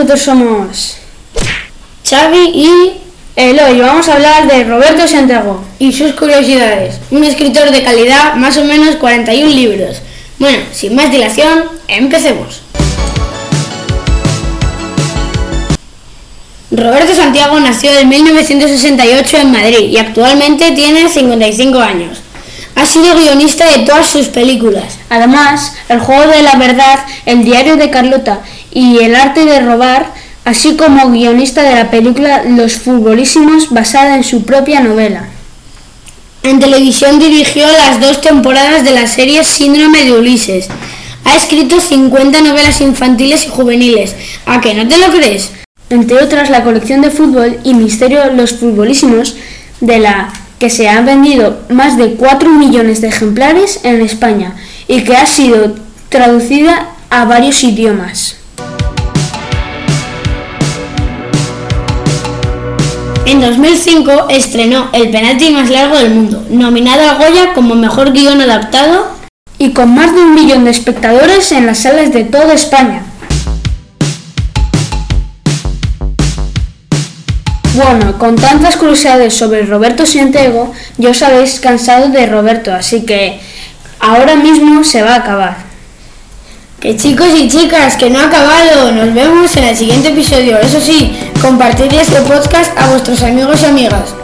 nosotros somos Xavi y Eloy. Vamos a hablar de Roberto Santiago y sus curiosidades. Un escritor de calidad, más o menos 41 libros. Bueno, sin más dilación, empecemos. Roberto Santiago nació en 1968 en Madrid y actualmente tiene 55 años. Ha sido guionista de todas sus películas. Además, El juego de la verdad, El diario de Carlota y El arte de robar, así como guionista de la película Los futbolísimos basada en su propia novela. En televisión dirigió las dos temporadas de la serie Síndrome de Ulises. Ha escrito 50 novelas infantiles y juveniles. ¿A qué no te lo crees? entre otras la colección de fútbol y Misterio Los Futbolísimos, de la que se han vendido más de 4 millones de ejemplares en España y que ha sido traducida a varios idiomas. En 2005 estrenó El penalti más largo del mundo, nominado a Goya como mejor guion adaptado y con más de un millón de espectadores en las salas de toda España. Bueno, con tantas curiosidades sobre Roberto Santiago, ya os habéis cansado de Roberto, así que ahora mismo se va a acabar. Que chicos y chicas, que no ha acabado. Nos vemos en el siguiente episodio. Eso sí, compartid este podcast a vuestros amigos y amigas.